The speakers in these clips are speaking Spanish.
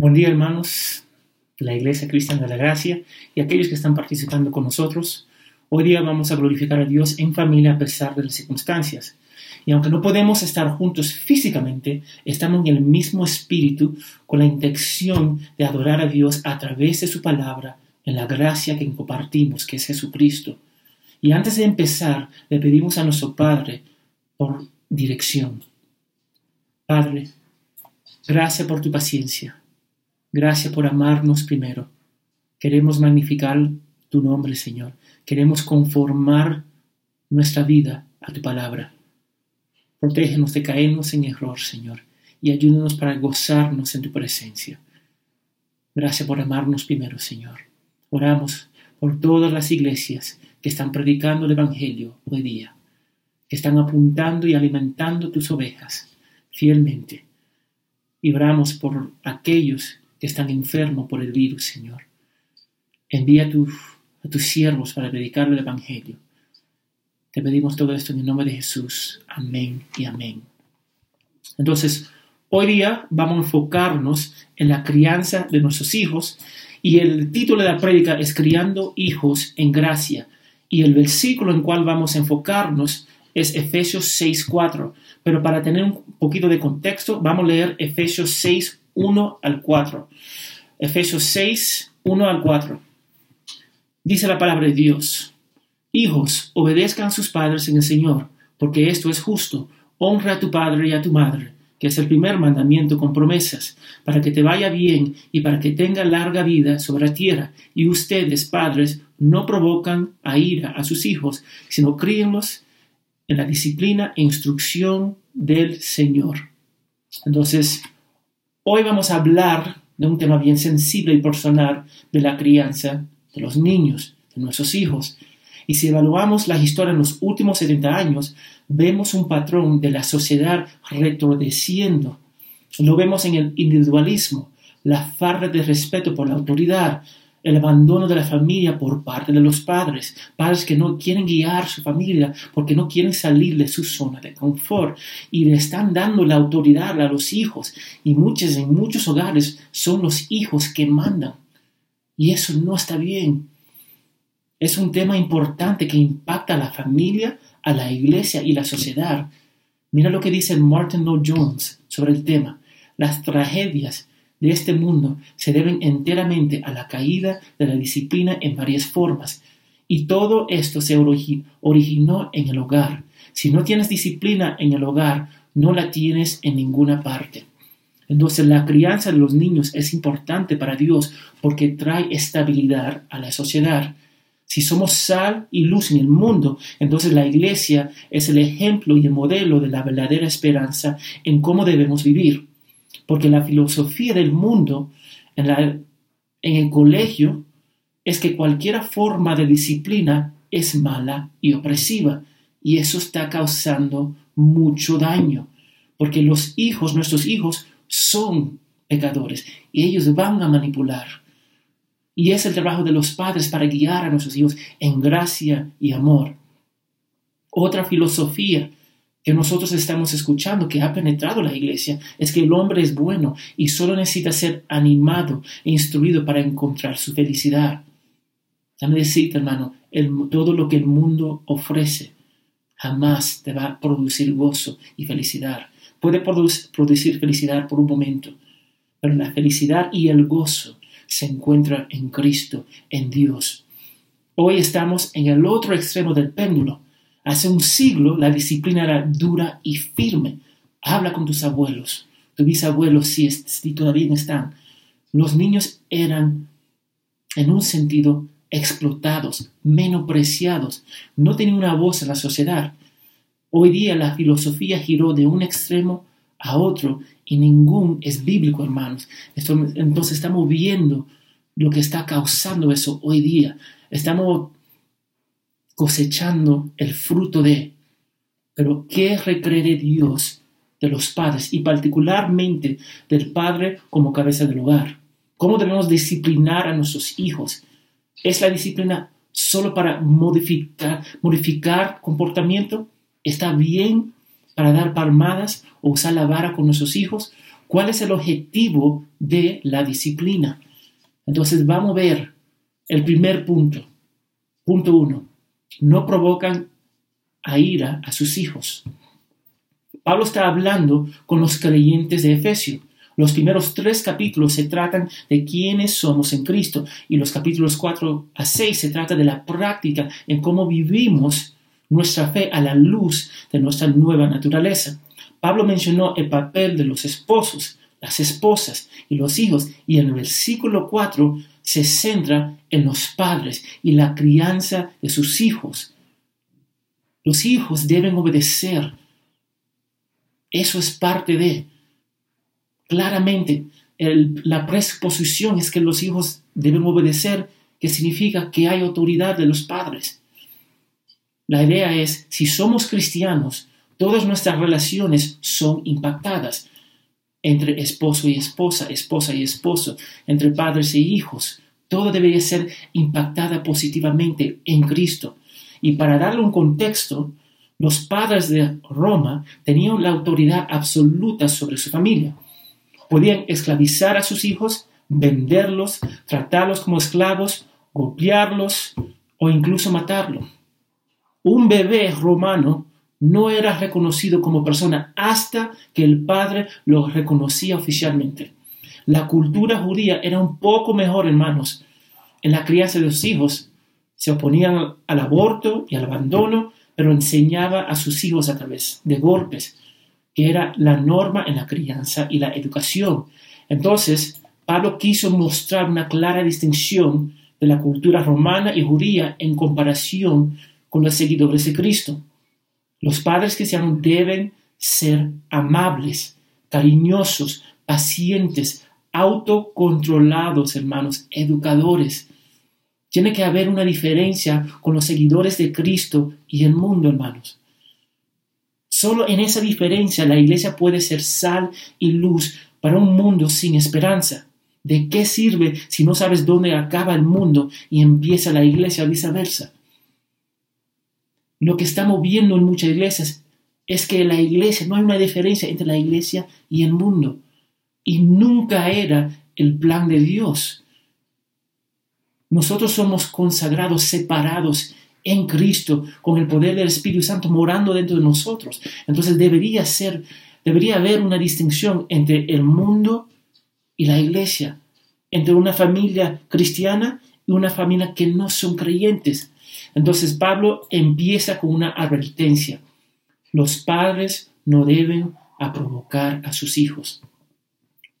Buen día hermanos la Iglesia Cristiana de la Gracia y aquellos que están participando con nosotros. Hoy día vamos a glorificar a Dios en familia a pesar de las circunstancias. Y aunque no podemos estar juntos físicamente, estamos en el mismo espíritu con la intención de adorar a Dios a través de su palabra, en la gracia que compartimos, que es Jesucristo. Y antes de empezar, le pedimos a nuestro Padre por dirección. Padre, gracias por tu paciencia. Gracias por amarnos primero. Queremos magnificar tu nombre, Señor. Queremos conformar nuestra vida a tu palabra. Protégenos de caernos en error, Señor, y ayúdanos para gozarnos en tu presencia. Gracias por amarnos primero, Señor. Oramos por todas las iglesias que están predicando el Evangelio hoy día, que están apuntando y alimentando tus ovejas fielmente. Y oramos por aquellos que están enfermos por el virus, Señor. Envía a, tus siervos para predicar el Evangelio. Te pedimos todo esto en el nombre de Jesús. Amén y amén. Entonces, hoy día vamos a enfocarnos en la crianza de nuestros hijos y el título de la prédica es Criando hijos en gracia. Y el versículo en cual vamos a enfocarnos es Efesios 6.4. Pero para tener un poquito de contexto, vamos a leer Efesios 6, 1 al 4. Efesios 6, 1 al 4. Dice la palabra de Dios, Hijos, obedezcan a sus padres en el Señor, porque esto es justo. Honra a tu padre y a tu madre, que es el primer mandamiento con promesas, para que te vaya bien y para que tenga larga vida sobre la tierra. Y ustedes, padres, no provocan a ira a sus hijos, sino críenlos en la disciplina e instrucción del Señor. Entonces, Hoy vamos a hablar de un tema bien sensible y personal de la crianza de los niños, de nuestros hijos. Y si evaluamos la historia en los últimos 70 años, vemos un patrón de la sociedad retrocediendo. Lo vemos en el individualismo, la falta de respeto por la autoridad, el abandono de la familia por parte de los padres, padres que no quieren guiar su familia porque no quieren salir de su zona de confort y le están dando la autoridad a los hijos y muchos en muchos hogares son los hijos que mandan y eso no está bien. Es un tema importante que impacta a la familia, a la iglesia y la sociedad. Mira lo que dice Martin Lloyd Jones sobre el tema. Las tragedias de este mundo se deben enteramente a la caída de la disciplina en varias formas. Y todo esto se originó en el hogar. Si no tienes disciplina en el hogar, no la tienes en ninguna parte. Entonces la crianza de los niños es importante para Dios porque trae estabilidad a la sociedad. Si somos sal y luz en el mundo, entonces la iglesia es el ejemplo y el modelo de la verdadera esperanza en cómo debemos vivir. Porque la filosofía del mundo en, en el colegio es que cualquier forma de disciplina es mala y opresiva. Y eso está causando mucho daño. Porque los hijos, nuestros hijos, son pecadores y ellos van a manipular. Y es el trabajo de los padres para guiar a nuestros hijos en gracia y amor. Otra filosofía que nosotros estamos escuchando, que ha penetrado la iglesia, es que el hombre es bueno y solo necesita ser animado e instruido para encontrar su felicidad. Déjame decirte, hermano, todo lo que el mundo ofrece jamás te va a producir gozo y felicidad. Puede producir felicidad por un momento, pero la felicidad y el gozo se encuentran en Cristo, en Dios. Hoy estamos en el otro extremo del péndulo Hace un siglo la disciplina era dura y firme. Habla con tus abuelos, tus bisabuelos si, si todavía están. Los niños eran, en un sentido, explotados, menospreciados, no tenían una voz en la sociedad. Hoy día la filosofía giró de un extremo a otro y ningún es bíblico, hermanos. entonces estamos viendo lo que está causando eso hoy día. Estamos cosechando el fruto de. Pero ¿qué requiere Dios de los padres y particularmente del padre como cabeza del hogar? ¿Cómo debemos disciplinar a nuestros hijos? ¿Es la disciplina solo para modificar, modificar comportamiento? ¿Está bien para dar palmadas o usar la vara con nuestros hijos? ¿Cuál es el objetivo de la disciplina? Entonces vamos a ver el primer punto. Punto uno. No provocan a ira a sus hijos. Pablo está hablando con los creyentes de Efesio. Los primeros tres capítulos se tratan de quiénes somos en Cristo y los capítulos 4 a 6 se trata de la práctica en cómo vivimos nuestra fe a la luz de nuestra nueva naturaleza. Pablo mencionó el papel de los esposos, las esposas y los hijos y en el versículo 4 se centra en los padres y la crianza de sus hijos. Los hijos deben obedecer. Eso es parte de. Claramente, la presposición es que los hijos deben obedecer, que significa que hay autoridad de los padres. La idea es, si somos cristianos, todas nuestras relaciones son impactadas entre esposo y esposa, esposa y esposo, entre padres e hijos. Todo debería ser impactada positivamente en Cristo. Y para darle un contexto, los padres de Roma tenían la autoridad absoluta sobre su familia. Podían esclavizar a sus hijos, venderlos, tratarlos como esclavos, golpearlos o incluso matarlos. Un bebé romano no era reconocido como persona hasta que el padre lo reconocía oficialmente. La cultura judía era un poco mejor, hermanos. En la crianza de los hijos se oponían al aborto y al abandono, pero enseñaba a sus hijos a través de golpes, que era la norma en la crianza y la educación. Entonces, Pablo quiso mostrar una clara distinción de la cultura romana y judía en comparación con los seguidores de Cristo. Los padres cristianos deben ser amables, cariñosos, pacientes, autocontrolados, hermanos, educadores. Tiene que haber una diferencia con los seguidores de Cristo y el mundo, hermanos. Solo en esa diferencia la iglesia puede ser sal y luz para un mundo sin esperanza. ¿De qué sirve si no sabes dónde acaba el mundo y empieza la iglesia viceversa? Lo que estamos viendo en muchas iglesias es que la iglesia, no hay una diferencia entre la iglesia y el mundo. Y nunca era el plan de Dios. Nosotros somos consagrados, separados en Cristo, con el poder del Espíritu Santo morando dentro de nosotros. Entonces debería ser, debería haber una distinción entre el mundo y la iglesia, entre una familia cristiana y una familia que no son creyentes. Entonces Pablo empieza con una advertencia. Los padres no deben provocar a sus hijos.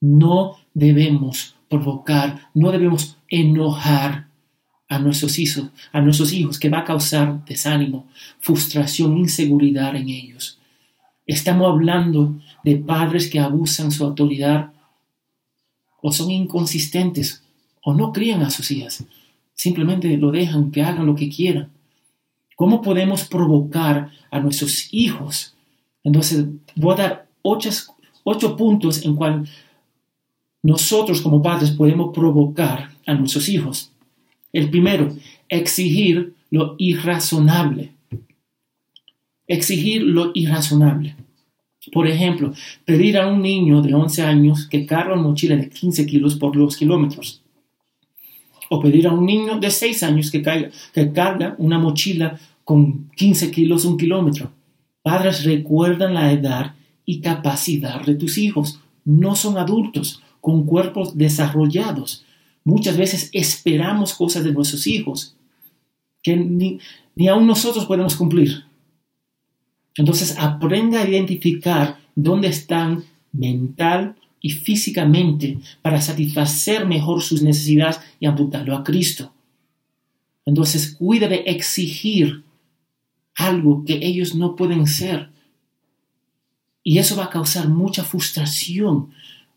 No debemos provocar, no debemos enojar a nuestros hijos, a nuestros hijos, que va a causar desánimo, frustración, inseguridad en ellos. Estamos hablando de padres que abusan su autoridad o son inconsistentes o no crían a sus hijas simplemente lo dejan que hagan lo que quieran. ¿Cómo podemos provocar a nuestros hijos? Entonces, voy a dar ocho, puntos en cual nosotros como padres podemos provocar a nuestros hijos. El primero, exigir lo irrazonable. Exigir lo irrazonable. Por ejemplo, pedir a un niño de 11 años que cargue una mochila de 15 kilos por los kilómetros o pedir a un niño de 6 años que, caiga, que carga una mochila con 15 kilos un kilómetro. Padres recuerdan la edad y capacidad de tus hijos. No son adultos con cuerpos desarrollados. Muchas veces esperamos cosas de nuestros hijos que ni, ni aún nosotros podemos cumplir. Entonces aprenda a identificar dónde están mental, y físicamente para satisfacer mejor sus necesidades y apuntarlo a Cristo. Entonces cuida de exigir algo que ellos no pueden ser. Y eso va a causar mucha frustración.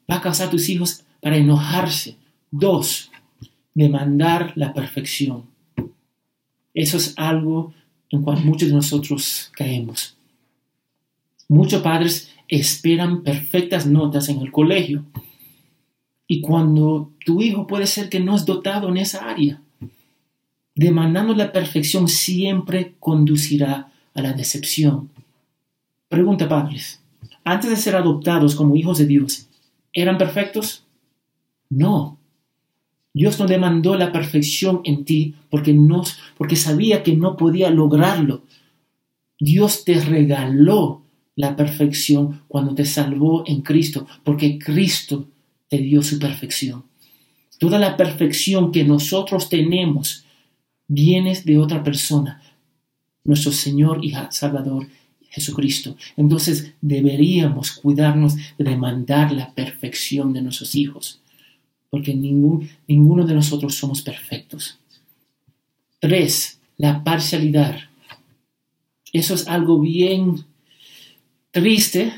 Va a causar a tus hijos para enojarse. Dos, demandar la perfección. Eso es algo en cual muchos de nosotros caemos. Muchos padres esperan perfectas notas en el colegio. Y cuando tu hijo puede ser que no es dotado en esa área, demandando la perfección siempre conducirá a la decepción. Pregunta, padres, antes de ser adoptados como hijos de Dios, ¿Eran perfectos? No. Dios no demandó la perfección en ti porque, no, porque sabía que no podía lograrlo. Dios te regaló la perfección cuando te salvó en Cristo, porque Cristo te dio su perfección. Toda la perfección que nosotros tenemos viene de otra persona, nuestro Señor y Salvador Jesucristo. Entonces deberíamos cuidarnos de demandar la perfección de nuestros hijos, porque ningún, ninguno de nosotros somos perfectos. Tres, la parcialidad. Eso es algo bien triste,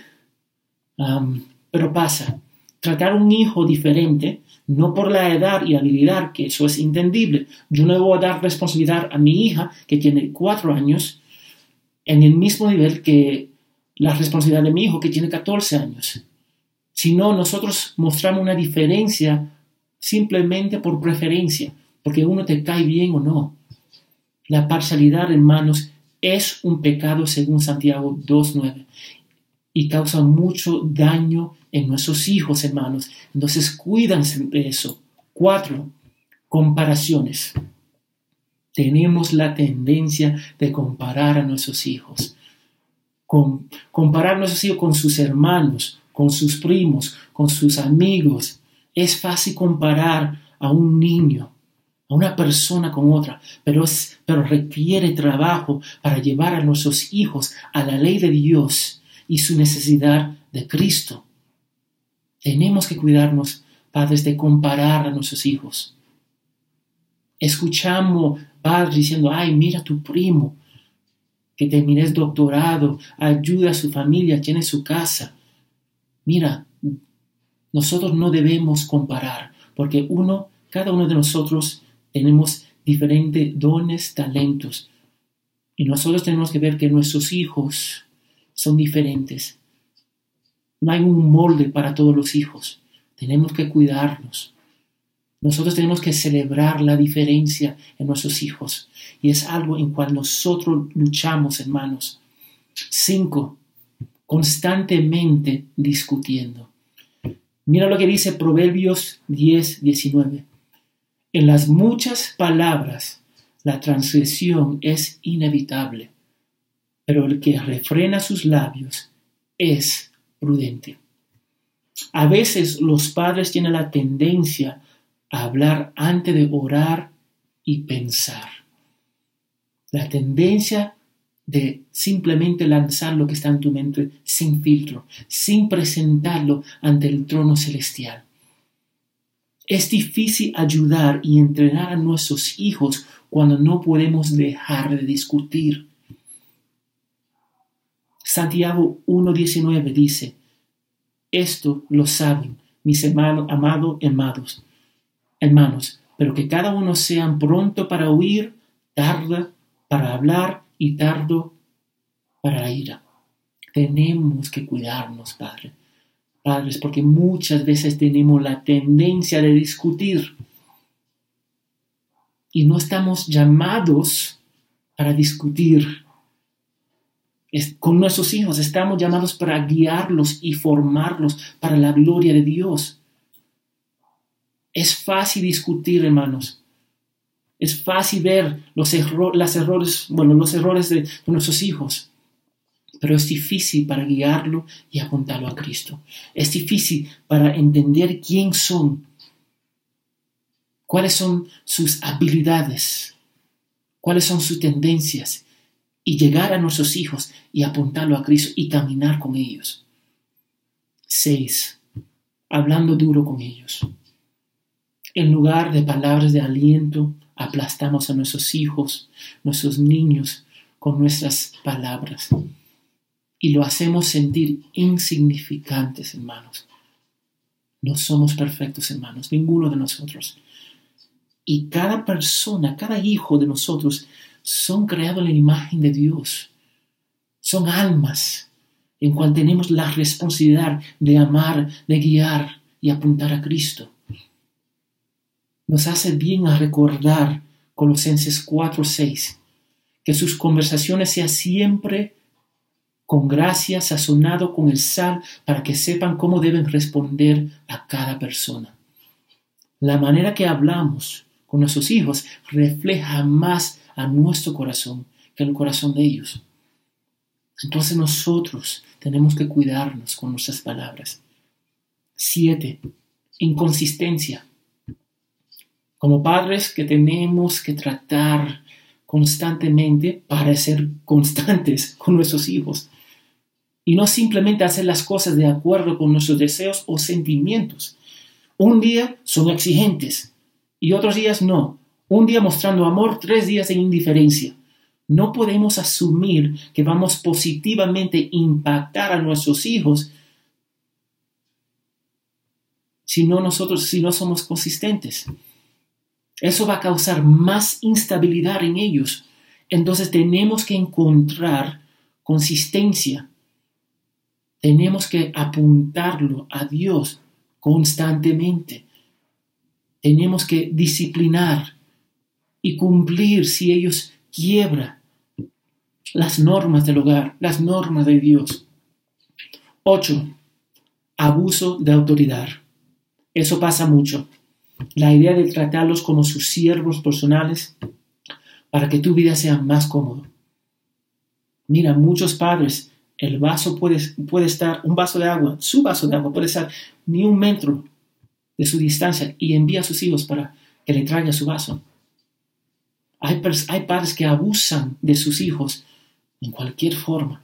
pero pasa. Tratar a un hijo diferente, no por la edad y habilidad, que eso es entendible. Yo no voy a dar responsabilidad a mi hija, que tiene cuatro años, en el mismo nivel que la responsabilidad de mi hijo, que tiene 14 años. Si no, nosotros mostramos una diferencia simplemente por preferencia, porque uno te cae bien o no. La parcialidad, hermanos, es un pecado según Santiago 2.9 y causa mucho daño en nuestros hijos, hermanos. Entonces, cuídense de eso. Cuatro, comparaciones. Tenemos la tendencia de comparar a nuestros hijos. Con, comparar a nuestros hijos con sus hermanos, con sus primos, con sus amigos. Es fácil comparar a un niño, a una persona con otra, pero, pero requiere trabajo para llevar a nuestros hijos a la ley de Dios y su necesidad de Cristo. Tenemos que cuidarnos, padres, de comparar a nuestros hijos. Escuchamos padres diciendo, ay, mira tu primo, que termines doctorado, ayuda a su familia, tiene su casa. Mira, nosotros no debemos comparar, porque uno, cada uno de nosotros tenemos diferentes dones, talentos. Y nosotros tenemos que ver que nuestros hijos son diferentes. No hay un molde para todos los hijos. Tenemos que cuidarnos. Nosotros tenemos que celebrar la diferencia en nuestros hijos. Y es algo en cual nosotros luchamos, hermanos. Cinco, constantemente discutiendo. Mira lo que dice Proverbios 10, 19. En las muchas palabras, la transgresión es inevitable, pero el que refrena sus labios es prudente. A veces los padres tienen la tendencia a hablar antes de orar y pensar. La tendencia de simplemente lanzar lo que está en tu mente sin filtro, sin presentarlo ante el trono celestial. Es difícil ayudar y entrenar a nuestros hijos cuando no podemos dejar de discutir. Santiago 1.19 dice, esto lo saben mis hermanos, amados hermanos, hermanos, pero que cada uno sean pronto para oír, tarda para hablar y tardo para la ira. Tenemos que cuidarnos, Padre. Padres, porque muchas veces tenemos la tendencia de discutir y no estamos llamados para discutir con nuestros hijos. Estamos llamados para guiarlos y formarlos para la gloria de Dios. Es fácil discutir, hermanos. Es fácil ver los, errores, bueno, los errores de, nuestros hijos. Pero es difícil para guiarlo y apuntarlo a Cristo. Es difícil para entender quién son, cuáles son sus habilidades, cuáles son sus tendencias y llegar a nuestros hijos y apuntarlo a Cristo y caminar con ellos. 6. Hablando duro con ellos. En lugar de palabras de aliento, aplastamos a nuestros hijos, nuestros niños, con nuestras palabras. Y lo hacemos sentir insignificantes, hermanos. No somos perfectos, hermanos, ninguno de nosotros. Y cada persona, cada hijo de nosotros son creados en la imagen de Dios. Son almas en cual tenemos la responsabilidad de amar, de guiar y apuntar a Cristo. Nos hace bien a recordar Colosenses 4:6 que sus conversaciones sean siempre con gracia, sazonado con el sal, para que sepan cómo deben responder a cada persona. La manera que hablamos con nuestros hijos refleja más a nuestro corazón que el corazón de ellos. Entonces nosotros tenemos que cuidarnos con nuestras palabras. Siete, inconsistencia. Como padres que tenemos que tratar constantemente para ser constantes con nuestros hijos y no simplemente hacer las cosas de acuerdo con nuestros deseos o sentimientos. Un día son exigentes y otros días no. Un día mostrando amor, tres días en indiferencia. No podemos asumir que vamos positivamente impactar a nuestros hijos si no nosotros, si no somos consistentes. Eso va a causar más instabilidad en ellos. Entonces tenemos que encontrar consistencia. Tenemos que apuntarlo a Dios constantemente. Tenemos que disciplinar y cumplir si ellos quiebran las normas del hogar, las normas de Dios. 8. Abuso de autoridad. Eso pasa mucho. La idea de tratarlos como sus siervos personales para que tu vida sea más cómodo. Mira, muchos padres, el vaso puede, puede estar, un vaso de agua, su vaso de agua puede estar ni un metro de su distancia y envía a sus hijos para que le traiga su vaso. Hay, hay padres que abusan de sus hijos en cualquier forma.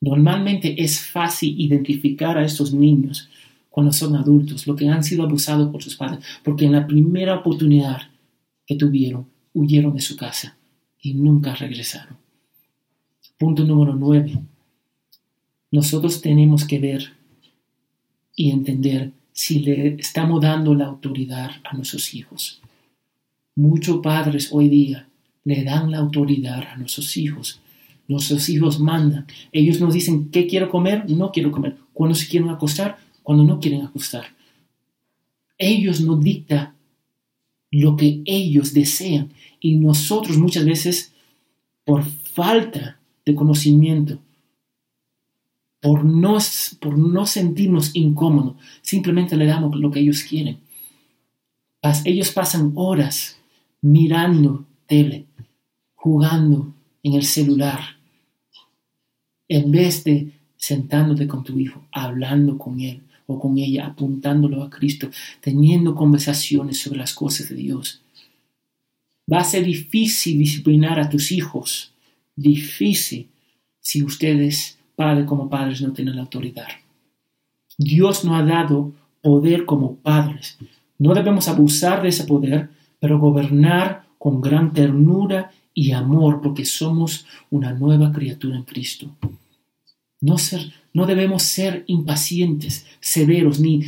Normalmente es fácil identificar a estos niños cuando son adultos, lo que han sido abusados por sus padres, porque en la primera oportunidad que tuvieron, huyeron de su casa y nunca regresaron. Punto número nueve. Nosotros tenemos que ver y entender si le estamos dando la autoridad a nuestros hijos. Muchos padres hoy día le dan la autoridad a nuestros hijos. Nuestros hijos mandan. Ellos nos dicen qué quiero comer, no quiero comer. Cuando se quieren acostar, cuando no quieren ajustar. Ellos no dictan lo que ellos desean y nosotros muchas veces por falta de conocimiento, por no, por no sentirnos incómodos, simplemente le damos lo que ellos quieren. Ellos pasan horas mirando tele, jugando en el celular, en vez de sentándote con tu hijo, hablando con él, o con ella, apuntándolo a Cristo, teniendo conversaciones sobre las cosas de Dios. Va a ser difícil disciplinar a tus hijos, difícil si ustedes, padres como padres, no tienen autoridad. Dios no ha dado poder como padres. No debemos abusar de ese poder, pero gobernar con gran ternura y amor, porque somos una nueva criatura en Cristo. No, ser, no debemos ser impacientes, severos, ni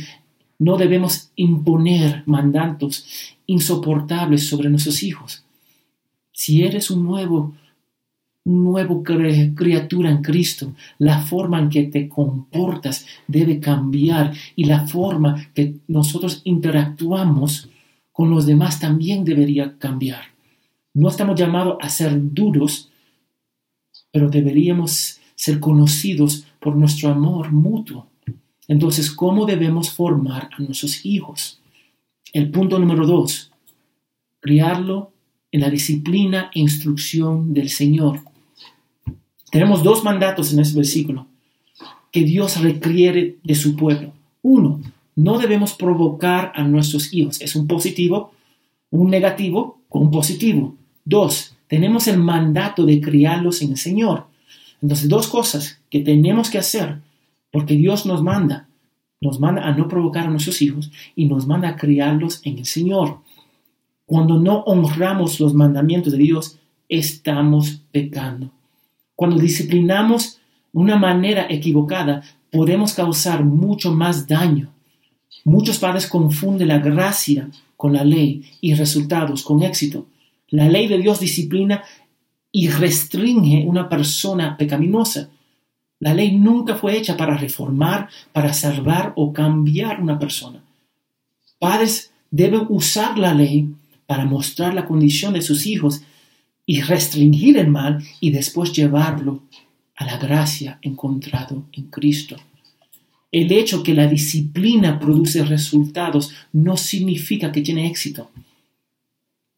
no debemos imponer mandatos insoportables sobre nuestros hijos. Si eres un nuevo, un nuevo criatura en Cristo, la forma en que te comportas debe cambiar y la forma que nosotros interactuamos con los demás también debería cambiar. No estamos llamados a ser duros, pero deberíamos ser conocidos por nuestro amor mutuo. Entonces, ¿cómo debemos formar a nuestros hijos? El punto número dos, criarlo en la disciplina e instrucción del Señor. Tenemos dos mandatos en este versículo que Dios requiere de su pueblo. Uno, no debemos provocar a nuestros hijos. Es un positivo, un negativo con un positivo. Dos, tenemos el mandato de criarlos en el Señor. Entonces, dos cosas que tenemos que hacer, porque Dios nos manda, nos manda a no provocar a nuestros hijos y nos manda a criarlos en el Señor. Cuando no honramos los mandamientos de Dios, estamos pecando. Cuando disciplinamos de una manera equivocada, podemos causar mucho más daño. Muchos padres confunden la gracia con la ley y resultados con éxito. La ley de Dios disciplina y restringe una persona pecaminosa. La ley nunca fue hecha para reformar, para salvar o cambiar una persona. Padres deben usar la ley para mostrar la condición de sus hijos y restringir el mal y después llevarlo a la gracia encontrado en Cristo. El hecho que la disciplina produce resultados no significa que tiene éxito.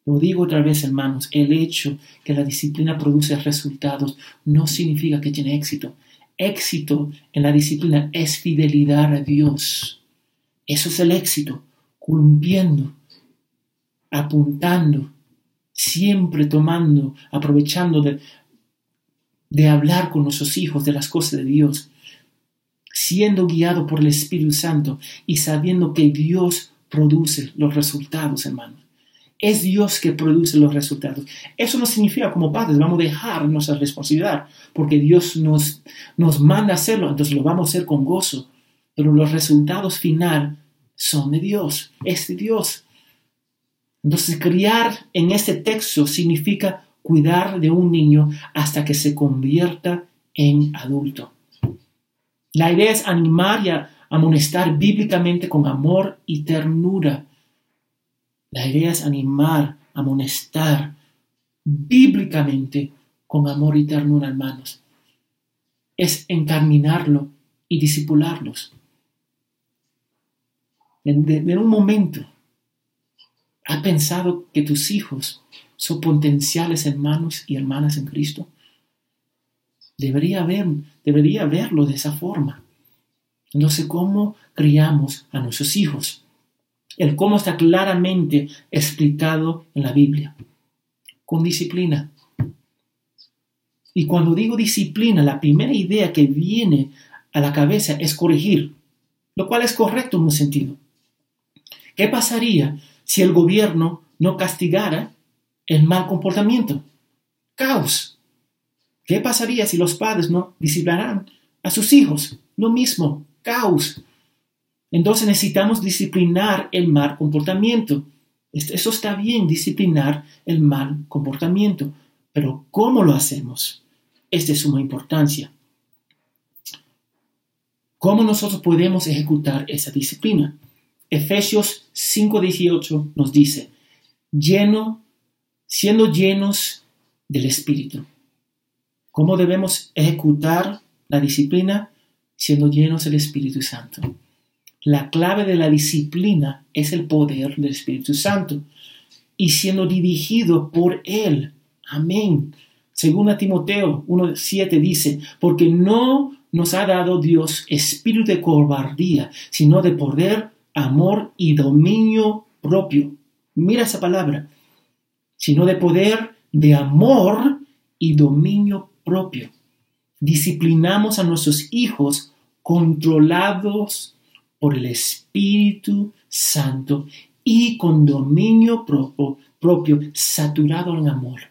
Lo digo otra vez, hermanos, el hecho que la disciplina produce resultados no significa que tiene éxito. Éxito en la disciplina es fidelidad a Dios. Eso es el éxito, cumpliendo, apuntando, siempre tomando, aprovechando de, de hablar con nuestros hijos de las cosas de Dios, siendo guiado por el Espíritu Santo y sabiendo que Dios produce los resultados, hermanos. Es Dios que produce los resultados. Eso no significa como padres vamos a dejar nuestra responsabilidad, porque Dios nos, nos manda hacerlo, entonces lo vamos a hacer con gozo. Pero los resultados final son de Dios, es de Dios. Entonces, criar en este texto significa cuidar de un niño hasta que se convierta en adulto. La idea es animar y amonestar bíblicamente con amor y ternura. La idea es animar, amonestar bíblicamente con amor y ternura, hermanos. Es encaminarlo y disipularlos. En, en un momento, ¿has pensado que tus hijos son potenciales hermanos y hermanas en Cristo? Debería, ver, debería verlo de esa forma. Entonces, ¿cómo criamos a nuestros hijos? El cómo está claramente explicado en la Biblia. Con disciplina. Y cuando digo disciplina, la primera idea que viene a la cabeza es corregir, lo cual es correcto en un sentido. ¿Qué pasaría si el gobierno no castigara el mal comportamiento? Caos. ¿Qué pasaría si los padres no disciplinaran a sus hijos? Lo mismo, caos. Entonces necesitamos disciplinar el mal comportamiento. Eso está bien, disciplinar el mal comportamiento. Pero ¿cómo lo hacemos? Es de suma importancia. ¿Cómo nosotros podemos ejecutar esa disciplina? Efesios 5:18 nos dice, lleno, siendo llenos del Espíritu. ¿Cómo debemos ejecutar la disciplina? Siendo llenos del Espíritu Santo. La clave de la disciplina es el poder del Espíritu Santo y siendo dirigido por Él. Amén. Según a Timoteo 1.7 dice, porque no nos ha dado Dios espíritu de cobardía, sino de poder, amor y dominio propio. Mira esa palabra. Sino de poder, de amor y dominio propio. Disciplinamos a nuestros hijos controlados por el Espíritu Santo y con dominio propio, propio saturado en amor.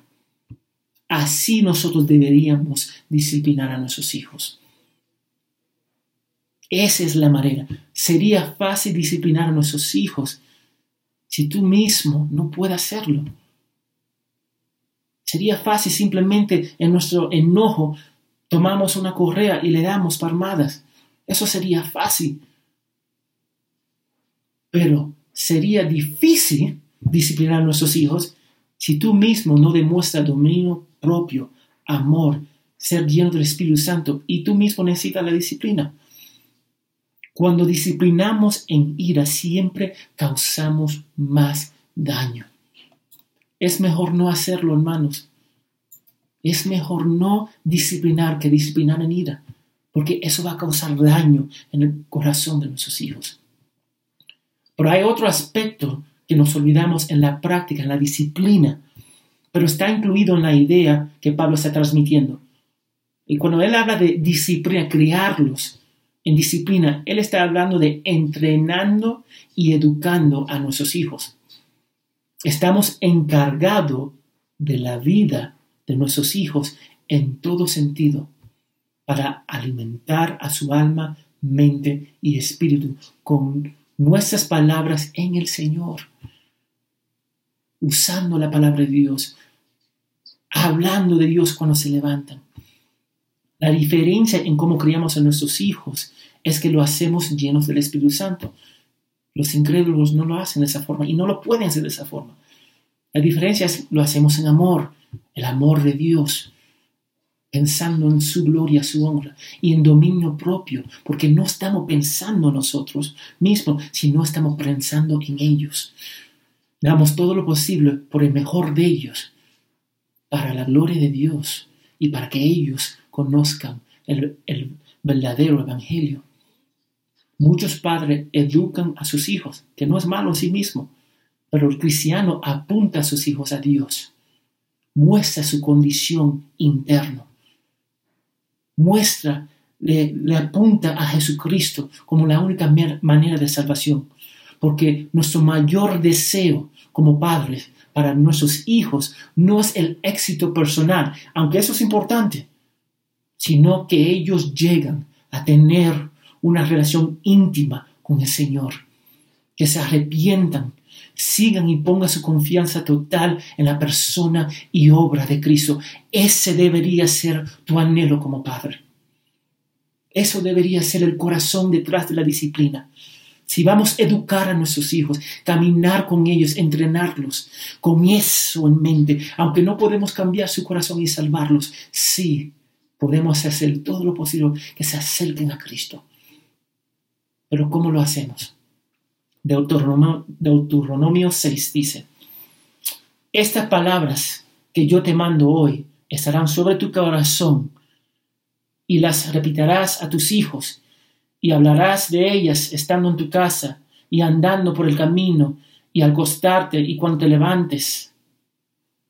Así nosotros deberíamos disciplinar a nuestros hijos. Esa es la manera. Sería fácil disciplinar a nuestros hijos si tú mismo no puedes hacerlo. Sería fácil simplemente en nuestro enojo tomamos una correa y le damos palmadas. Eso sería fácil. Pero sería difícil disciplinar a nuestros hijos si tú mismo no demuestras dominio propio, amor, ser lleno del Espíritu Santo y tú mismo necesitas la disciplina. Cuando disciplinamos en ira siempre causamos más daño. Es mejor no hacerlo, hermanos. Es mejor no disciplinar que disciplinar en ira, porque eso va a causar daño en el corazón de nuestros hijos. Pero hay otro aspecto que nos olvidamos en la práctica, en la disciplina, pero está incluido en la idea que Pablo está transmitiendo. Y cuando él habla de disciplina, criarlos en disciplina, él está hablando de entrenando y educando a nuestros hijos. Estamos encargados de la vida de nuestros hijos en todo sentido para alimentar a su alma, mente y espíritu con nuestras palabras en el Señor, usando la palabra de Dios, hablando de Dios cuando se levantan. La diferencia en cómo criamos a nuestros hijos es que lo hacemos llenos del Espíritu Santo. Los incrédulos no lo hacen de esa forma y no lo pueden hacer de esa forma. La diferencia es lo hacemos en amor, el amor de Dios. pensando en su gloria, su honra y en dominio propio, porque no estamos pensando nosotros mismos, sino estamos pensando en ellos. Damos todo lo posible por el mejor de ellos, para la gloria de Dios y para que ellos conozcan el, el verdadero evangelio. Muchos padres educan a sus hijos, que no es malo en sí mismo, pero el cristiano apunta a sus hijos a Dios, muestra su condición interna, muestra, le, le apunta a Jesucristo como la única manera de salvación, porque nuestro mayor deseo como padres para nuestros hijos no es el éxito personal, aunque eso es importante, sino que ellos llegan a tener una relación íntima con el Señor, que se arrepientan, sigan y pongan su confianza total en la persona y obra de Cristo. Ese debería ser tu anhelo como padre. Eso debería ser el corazón detrás de la disciplina. Si vamos a educar a nuestros hijos, caminar con ellos, entrenarlos, con eso en mente, aunque no podemos cambiar su corazón y salvarlos, sí podemos hacer todo lo posible que se acerquen a Cristo. Pero ¿cómo lo hacemos? Deuteronomio, Deuteronomio 6 dice, estas palabras que yo te mando hoy estarán sobre tu corazón y las repetirás a tus hijos y hablarás de ellas estando en tu casa y andando por el camino y al acostarte y cuando te levantes.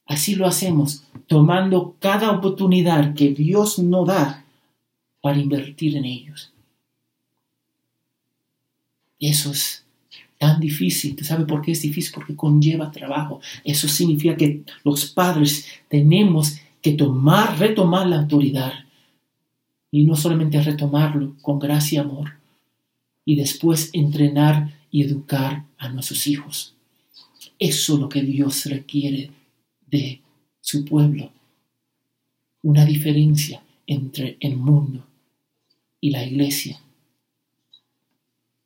Así lo hacemos, tomando cada oportunidad que Dios nos da para invertir en ellos. Eso es tan difícil. ¿Tú sabes por qué es difícil? Porque conlleva trabajo. Eso significa que los padres tenemos que tomar, retomar la autoridad. Y no solamente retomarlo con gracia y amor. Y después entrenar y educar a nuestros hijos. Eso es lo que Dios requiere de su pueblo. Una diferencia entre el mundo y la iglesia.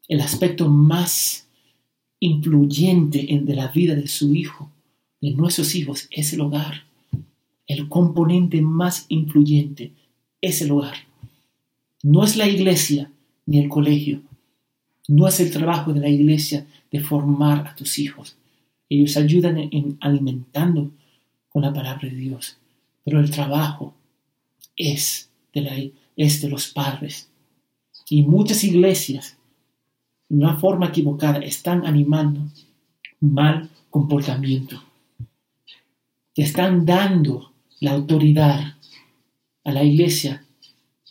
El aspecto más influyente en de la vida de su hijo, de nuestros hijos, es el hogar. El componente más influyente es el hogar. No es la iglesia ni el colegio. No es el trabajo de la iglesia de formar a tus hijos. Ellos ayudan en alimentando con la palabra de Dios. Pero el trabajo es de, la, es de los padres. Y muchas iglesias una forma equivocada, están animando mal comportamiento. Están dando la autoridad a la iglesia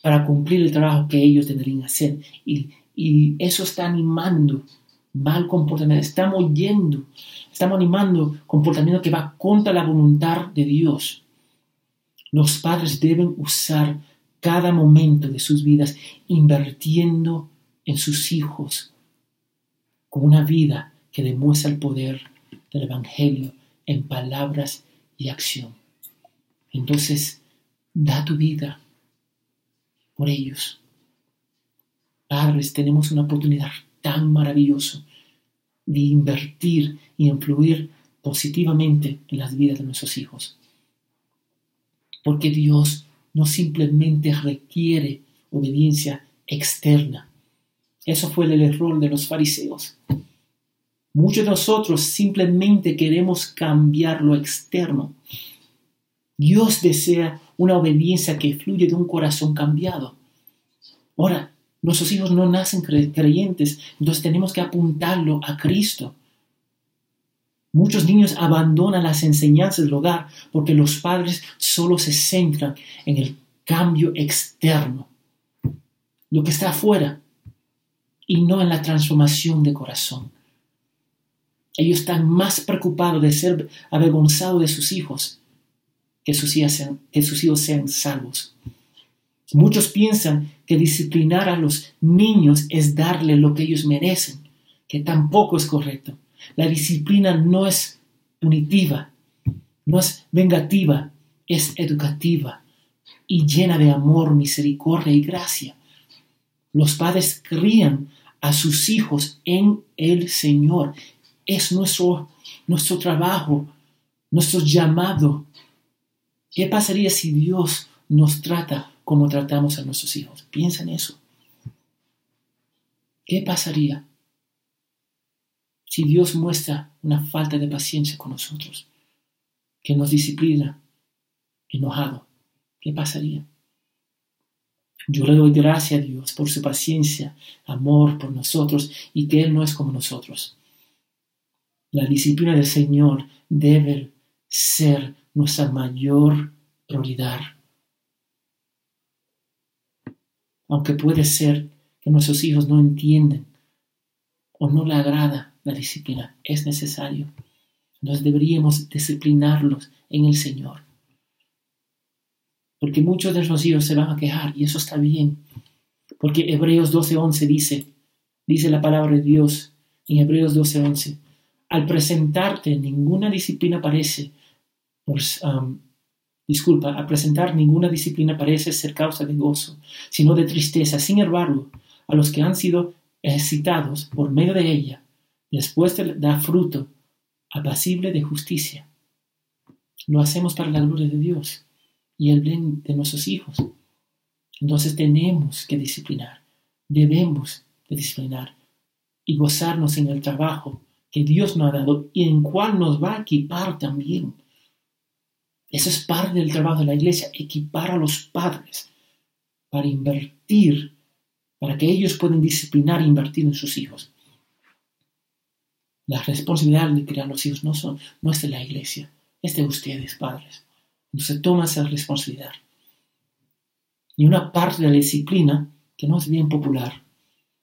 para cumplir el trabajo que ellos deberían hacer. Y, y eso está animando mal comportamiento. Estamos yendo, estamos animando comportamiento que va contra la voluntad de Dios. Los padres deben usar cada momento de sus vidas invirtiendo en sus hijos con una vida que demuestra el poder del Evangelio en palabras y acción. Entonces, da tu vida por ellos. Padres, tenemos una oportunidad tan maravillosa de invertir y influir positivamente en las vidas de nuestros hijos. Porque Dios no simplemente requiere obediencia externa, eso fue el error de los fariseos. Muchos de nosotros simplemente queremos cambiar lo externo. Dios desea una obediencia que fluye de un corazón cambiado. Ahora, nuestros hijos no nacen creyentes, entonces tenemos que apuntarlo a Cristo. Muchos niños abandonan las enseñanzas del hogar porque los padres solo se centran en el cambio externo, lo que está afuera y no en la transformación de corazón. Ellos están más preocupados de ser avergonzados de sus hijos que sus, hijos sean, que sus hijos sean salvos. Muchos piensan que disciplinar a los niños es darle lo que ellos merecen, que tampoco es correcto. La disciplina no es punitiva, no es vengativa, es educativa y llena de amor, misericordia y gracia. Los padres crían a sus hijos en el Señor. Es nuestro, nuestro trabajo, nuestro llamado. ¿Qué pasaría si Dios nos trata como tratamos a nuestros hijos. Piensa en eso. ¿Qué pasaría si Dios muestra una falta de paciencia con nosotros, que nos disciplina enojado? ¿Qué pasaría? Yo le doy gracias a Dios por su paciencia, amor por nosotros y que Él no es como nosotros. La disciplina del Señor debe ser nuestra mayor prioridad. Aunque puede ser que nuestros hijos no entienden o no le agrada la disciplina, es necesario. Nos deberíamos disciplinarlos en el Señor. Porque muchos de nuestros hijos se van a quejar y eso está bien. Porque Hebreos 12:11 dice, dice la palabra de Dios en Hebreos 12:11, al presentarte ninguna disciplina parece, pues, disculpa, al presentar ninguna disciplina parece ser causa de gozo, sino de tristeza. Sin embargo, a los que han sido excitados por medio de ella, después da fruto apacible de justicia. Lo hacemos para la gloria de Dios y el bien de nuestros hijos. Entonces tenemos que disciplinar, debemos de disciplinar y gozarnos en el trabajo que Dios nos ha dado y en cual nos va a equipar también. Eso es parte del trabajo de la iglesia, equipar a los padres para invertir, para que ellos puedan disciplinar e invertir en sus hijos. La responsabilidad de criar los hijos no, son, no es de la iglesia, es de ustedes, padres. Entonces toma esa responsabilidad. Y una parte de la disciplina, que no es bien popular,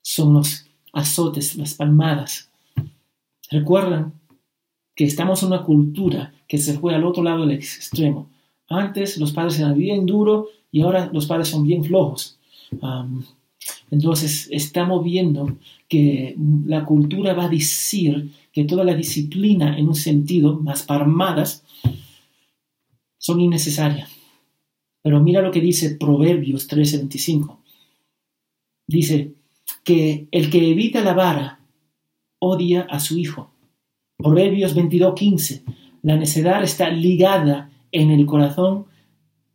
son los azotes, las palmadas, Recuerdan que estamos en una cultura que se fue al otro lado del extremo. Antes los padres eran bien duros y ahora los padres son bien flojos. entonces estamos viendo que la cultura va a decir que toda la disciplina en un sentido, más parmadas, son innecesarias. Pero mira lo que dice Proverbios 13:25. Dice que el que evita la vara odia a su hijo. Proverbios 22:15. La necedad está ligada en el corazón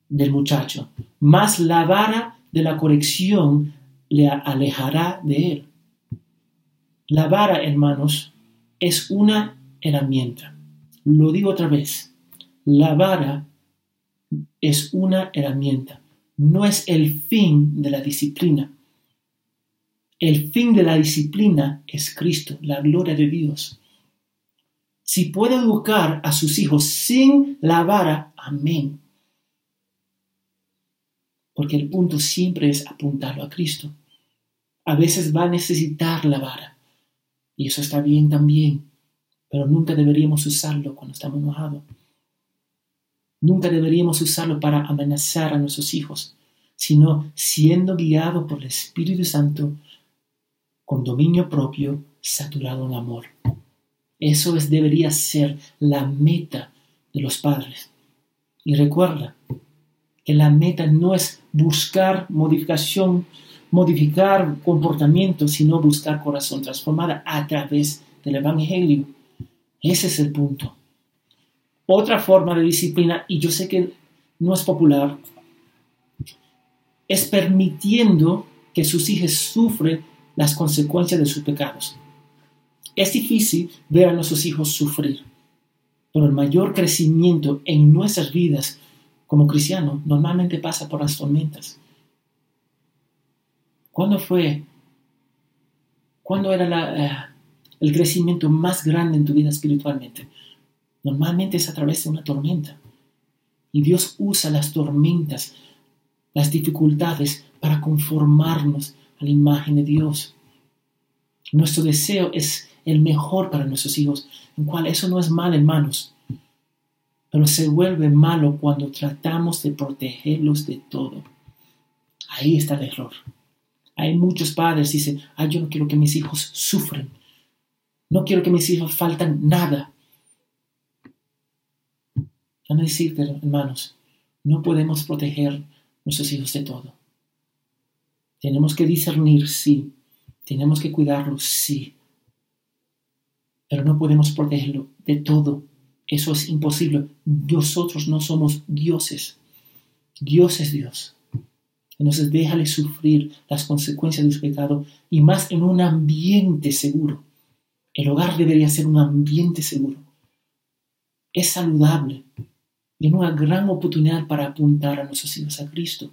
del muchacho, mas la vara de la corrección le alejará de él. La vara, hermanos, es una herramienta. Lo digo otra vez. La vara es una herramienta, no es el fin de la disciplina. El fin de la disciplina es Cristo, la gloria de Dios. Si puede educar a sus hijos sin la vara, amén. Porque el punto siempre es apuntarlo a Cristo. A veces va a necesitar la vara. Y eso está bien también. Pero nunca deberíamos usarlo cuando estamos enojados. Nunca deberíamos usarlo para amenazar a nuestros hijos, sino siendo guiado por el Espíritu Santo con dominio propio, saturado en amor. Eso es, debería ser la meta de los padres. Y recuerda que la meta no es buscar modificación, modificar comportamiento, sino buscar corazón transformada a través del Evangelio. Ese es el punto. Otra forma de disciplina, y yo sé que no es popular, es permitiendo que sus hijos sufren las consecuencias de sus pecados. Es difícil ver a nuestros hijos sufrir, pero el mayor crecimiento en nuestras vidas como cristianos normalmente pasa por las tormentas. ¿Cuándo fue? ¿Cuándo era eh, el crecimiento más grande en tu vida espiritualmente? Normalmente es a través de una tormenta. Y Dios usa las tormentas, las dificultades para conformarnos la imagen de Dios. Nuestro deseo es el mejor para nuestros hijos, en cual eso no es mal, hermanos, pero se vuelve malo cuando tratamos de protegerlos de todo. Ahí está el error. Hay muchos padres que dicen, ay, yo no quiero que mis hijos sufren. No quiero que mis hijos falten nada. Déjame decirte, hermanos, no podemos proteger nuestros hijos de todo. Tenemos que discernir, sí. Tenemos que cuidarlo, sí. Pero no podemos protegerlo de todo. Eso es imposible. Nosotros no somos dioses. Dios es Dios. Entonces déjale sufrir las consecuencias de su pecado y más en un ambiente seguro. El hogar debería ser un ambiente seguro. Es saludable y una gran oportunidad para apuntar a nuestros hijos a Cristo.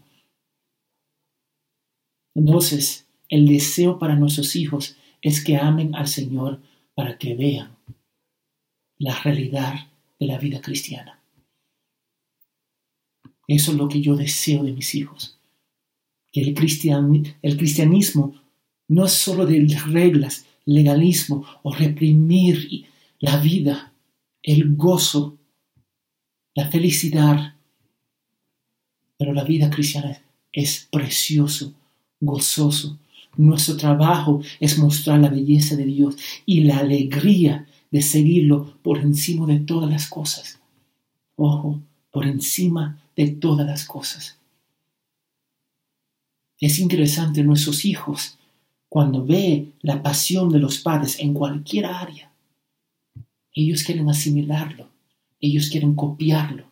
Entonces, el deseo para nuestros hijos es que amen al Señor para que vean la realidad de la vida cristiana. Eso es lo que yo deseo de mis hijos. Que el, el cristianismo no es solo de reglas, legalismo o reprimir la vida, el gozo, la felicidad. Pero la vida cristiana es precioso, gozoso. Nuestro trabajo es mostrar la belleza de Dios y la alegría de seguirlo por encima de todas las cosas. Ojo, por encima de todas las cosas. Es interesante nuestros hijos cuando ve la pasión de los padres en cualquier área. Ellos quieren asimilarlo, ellos quieren copiarlo,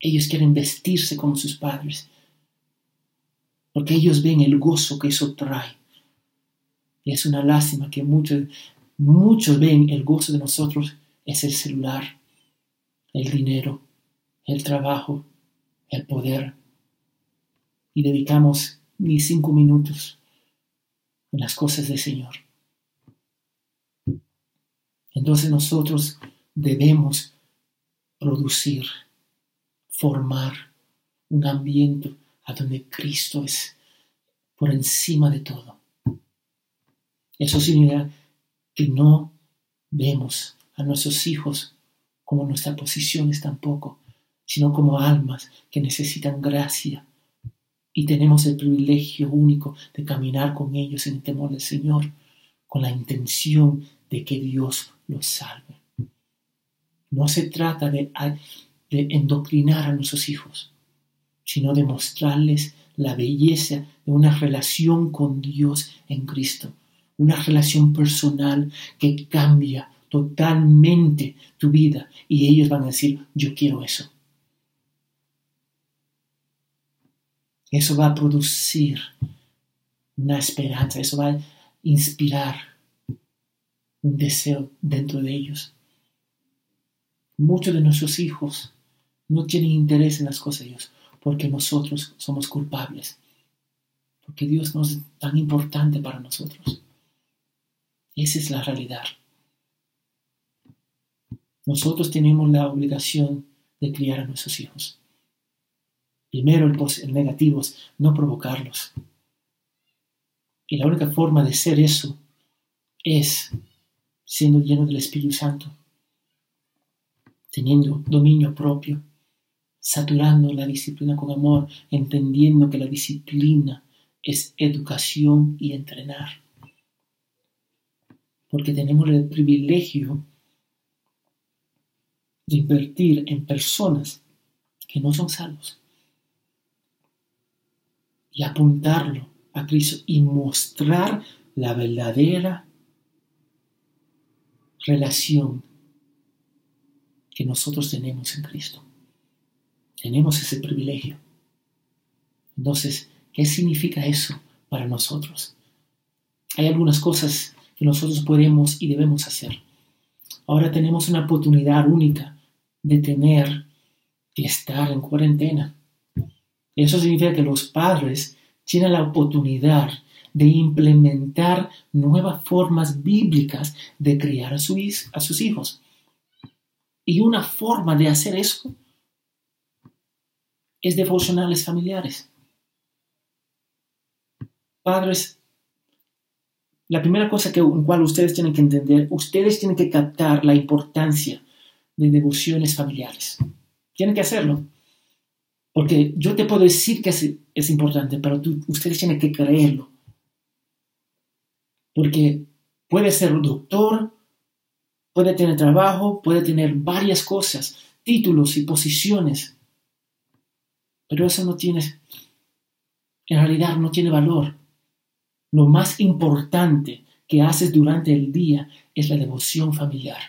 ellos quieren vestirse como sus padres, porque ellos ven el gozo que eso trae. Y es una lástima que muchos, muchos ven el gozo de nosotros es el celular, el dinero, el trabajo, el poder. Y dedicamos ni cinco minutos en las cosas del Señor. Entonces nosotros debemos producir, formar un ambiente a donde Cristo es por encima de todo. Eso significa que no vemos a nuestros hijos como nuestras posiciones tampoco, sino como almas que necesitan gracia. Y tenemos el privilegio único de caminar con ellos en el temor del Señor, con la intención de que Dios los salve. No se trata de, endoctrinar a nuestros hijos, sino de mostrarles la belleza de una relación con Dios en Cristo, una relación personal que cambia totalmente tu vida y ellos van a decir, yo quiero eso. Eso va a producir una esperanza, eso va a inspirar un deseo dentro de ellos. Muchos de nuestros hijos no tienen interés en las cosas de Dios porque nosotros somos culpables, porque Dios no es tan importante para nosotros. Esa es la realidad. Nosotros tenemos la obligación de criar a nuestros hijos. Primero, el, el no provocarlos. Y la única forma de ser eso es siendo lleno del Espíritu Santo, teniendo dominio propio, saturando la disciplina con amor, entendiendo que la disciplina es educación y entrenar. Porque tenemos el privilegio de invertir en personas que no son salvos y apuntarlo a Cristo y mostrar la verdadera relación que nosotros tenemos en Cristo. Tenemos ese privilegio. Entonces, ¿qué significa eso para nosotros? Hay algunas cosas que nosotros podemos y debemos hacer. Ahora tenemos una oportunidad única de tener que estar en cuarentena. Eso significa que los padres tienen la oportunidad de implementar nuevas formas bíblicas de criar a, a sus hijos. Y una forma de hacer eso es devocionales familiares. Padres, la primera cosa que en cual ustedes tienen que entender, ustedes tienen que captar la importancia de devociones familiares. Tienen que hacerlo. Porque yo te puedo decir que es, importante, pero ustedes tienen que creerlo. Porque puede ser doctor, puede tener trabajo, puede tener varias cosas, títulos y posiciones. Pero eso no tiene, en realidad no tiene valor. Lo más importante que haces durante el día es la devoción familiar.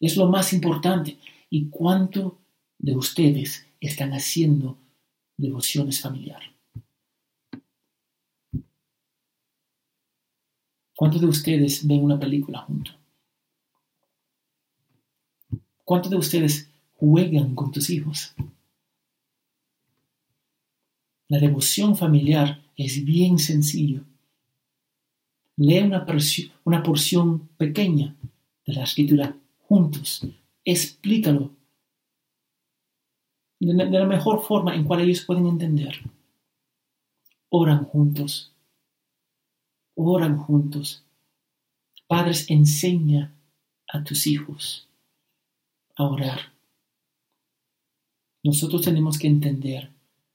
Es lo más importante. ¿Y cuánto de ustedes están haciendo devociones familiar. ¿Cuántos de ustedes ven una película juntos? ¿Cuántos de ustedes juegan con tus hijos? La devoción familiar es bien sencillo. Lee una, una porción pequeña de la escritura juntos. Explícalo de la mejor forma en cual ellos pueden entender. Oran juntos. Oran juntos. Padres, enseña a tus hijos a orar. Nosotros tenemos que entender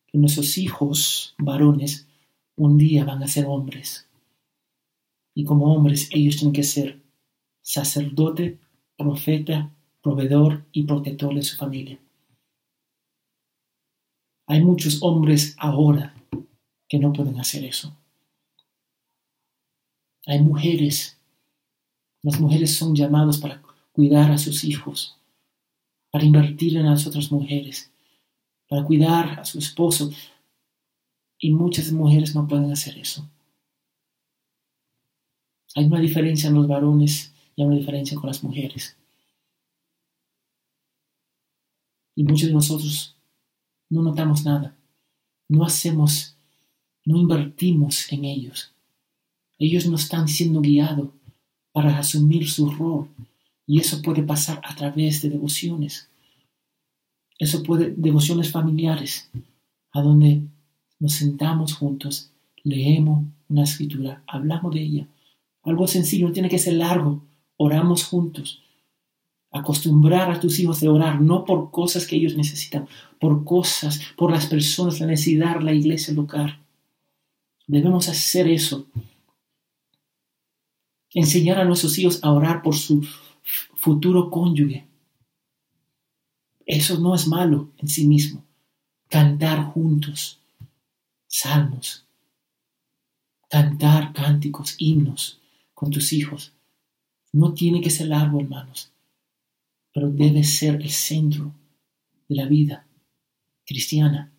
que nuestros hijos varones un día van a ser hombres. Y como hombres ellos tienen que ser sacerdote, profeta, proveedor y protector de su familia. Hay muchos hombres ahora que no pueden hacer eso. Hay mujeres. Las mujeres son llamadas para cuidar a sus hijos, para invertir en las otras mujeres, para cuidar a su esposo. Y muchas mujeres no pueden hacer eso. Hay una diferencia en los varones y hay una diferencia con las mujeres. Y muchos de nosotros no notamos nada. No hacemos, no invertimos en ellos. Ellos no están siendo guiados para asumir su rol. Y eso puede pasar a través de devociones. Eso puede, devociones familiares, a donde nos sentamos juntos, leemos una escritura, hablamos de ella. Algo sencillo, no tiene que ser largo. Oramos juntos. Acostumbrar a tus hijos a orar, no por cosas que ellos necesitan, por cosas, por las personas, la necesidad, la iglesia local. Debemos hacer eso. Enseñar a nuestros hijos a orar por su futuro cónyuge. Eso no es malo en sí mismo. Cantar juntos salmos, cantar cánticos, himnos con tus hijos. No tiene que ser largo, hermanos, pero debe ser el centro de la vida cristiana.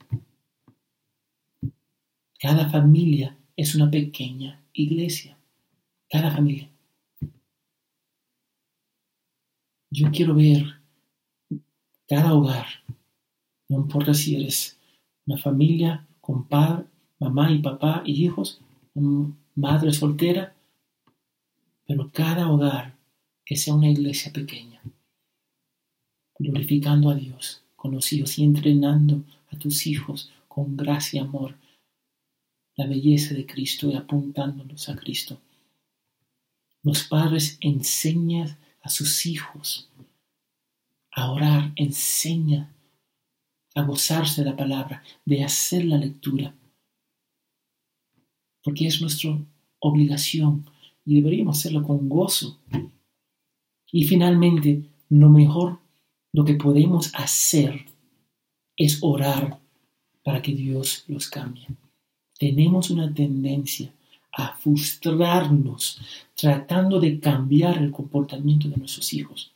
Cada familia es una pequeña iglesia. Cada familia. Yo quiero ver cada hogar, no importa si eres una familia con padre, mamá y papá y hijos, madre soltera, pero cada hogar que sea una iglesia pequeña, glorificando a Dios con los hijos y entrenando a tus hijos con gracia y amor, la belleza de Cristo y apuntándolos a Cristo. Los padres enseñan a sus hijos a orar, enseña a gozarse de la palabra, de hacer la lectura, porque es nuestra obligación y deberíamos hacerlo con gozo. Y finalmente, lo mejor, lo que podemos hacer es orar para que Dios los cambie. Tenemos una tendencia a frustrarnos tratando de cambiar el comportamiento de nuestros hijos.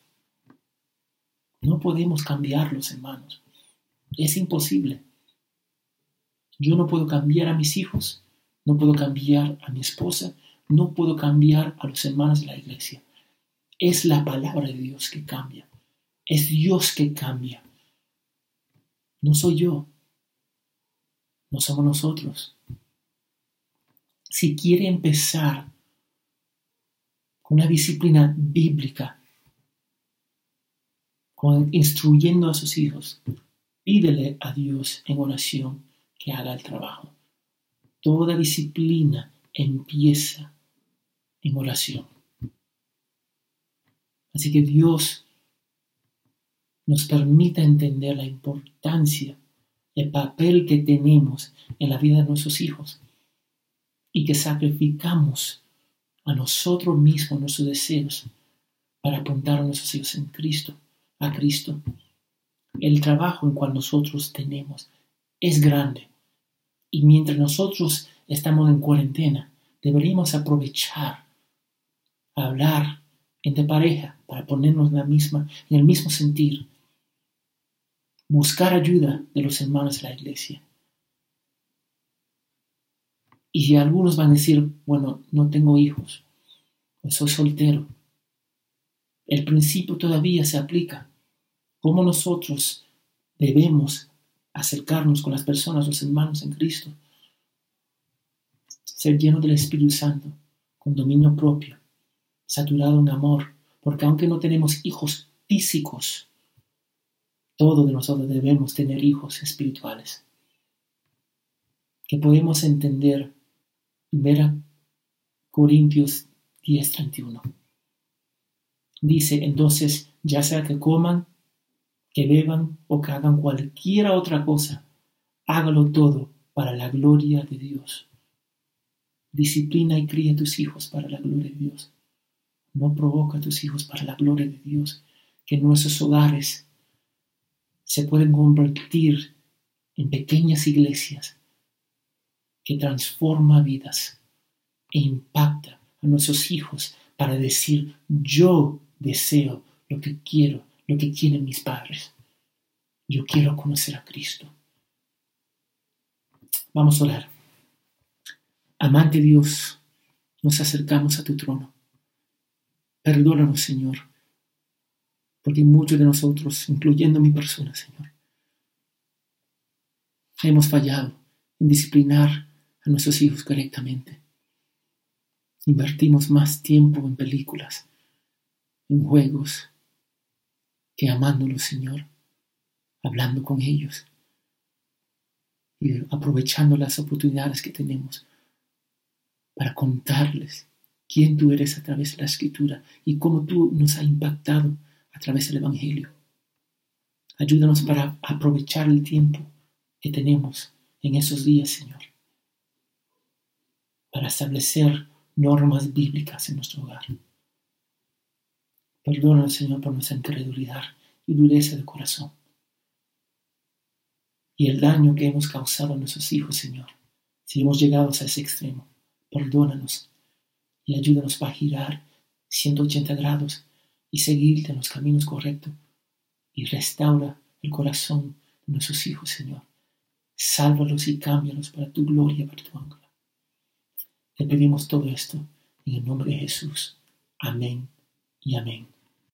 No podemos cambiarlos, hermanos. Es imposible. Yo no puedo cambiar a mis hijos, no puedo cambiar a mi esposa, no puedo cambiar a los hermanos de la iglesia. Es la palabra de Dios que cambia. Es Dios que cambia. No soy yo. No somos nosotros. Si quiere empezar con una disciplina bíblica, instruyendo a sus hijos, pídele a Dios en oración que haga el trabajo. Toda disciplina empieza en oración. Así que Dios nos permita entender la importancia, el papel que tenemos en la vida de nuestros hijos y que sacrificamos a nosotros mismos nuestros deseos para apuntar a nuestros hijos en Cristo a Cristo. El trabajo en cual nosotros tenemos es grande. Y mientras nosotros estamos en cuarentena, deberíamos aprovechar a hablar entre pareja para ponernos en, la misma, en el mismo sentir. Buscar ayuda de los hermanos de la iglesia Y algunos van a decir, bueno, no tengo hijos, o soy soltero. El principio todavía se aplica. ¿Cómo nosotros debemos acercarnos con las personas, los hermanos en Cristo? Ser lleno del Espíritu Santo, con dominio propio, saturado en amor, porque aunque no tenemos hijos físicos, todos de nosotros debemos tener hijos espirituales. Que podemos entender, ver a Corintios 10:31. Dice entonces, ya sea que coman, que beban o que hagan cualquiera otra cosa, hágalo todo para la gloria de Dios. Disciplina y cría a tus hijos para la gloria de Dios. No provoca a tus hijos para la gloria de Dios. Que nuestros hogares se pueden convertir en pequeñas iglesias que transforma vidas e impacta a nuestros hijos para decir yo deseo lo que quiero, lo que quieren mis padres. Yo quiero conocer a Cristo. Vamos a orar. Amante Dios, nos acercamos a tu trono. Perdónanos, Señor, porque muchos de nosotros, incluyendo mi persona, Señor, hemos fallado en disciplinar a nuestros hijos correctamente. Invertimos más tiempo en películas, en juegos, que amándolos, Señor, hablando con ellos y aprovechando las oportunidades que tenemos para contarles quién tú eres a través de la escritura y cómo tú nos has impactado a través del Evangelio. Ayúdanos para aprovechar el tiempo que tenemos en esos días, Señor, para establecer normas bíblicas en nuestro hogar. Perdona, Señor, por nuestra incredulidad y dureza de corazón. Y el daño que hemos causado a nuestros hijos, Señor, si hemos llegado a ese extremo. Perdónanos y ayúdanos para girar 180 grados y seguirte en los caminos correctos y restaura el corazón de nuestros hijos, Señor. Sálvalos y cámbialos para tu gloria, para tu ángulo. Te pedimos todo esto en el nombre de Jesús. Amén y amén.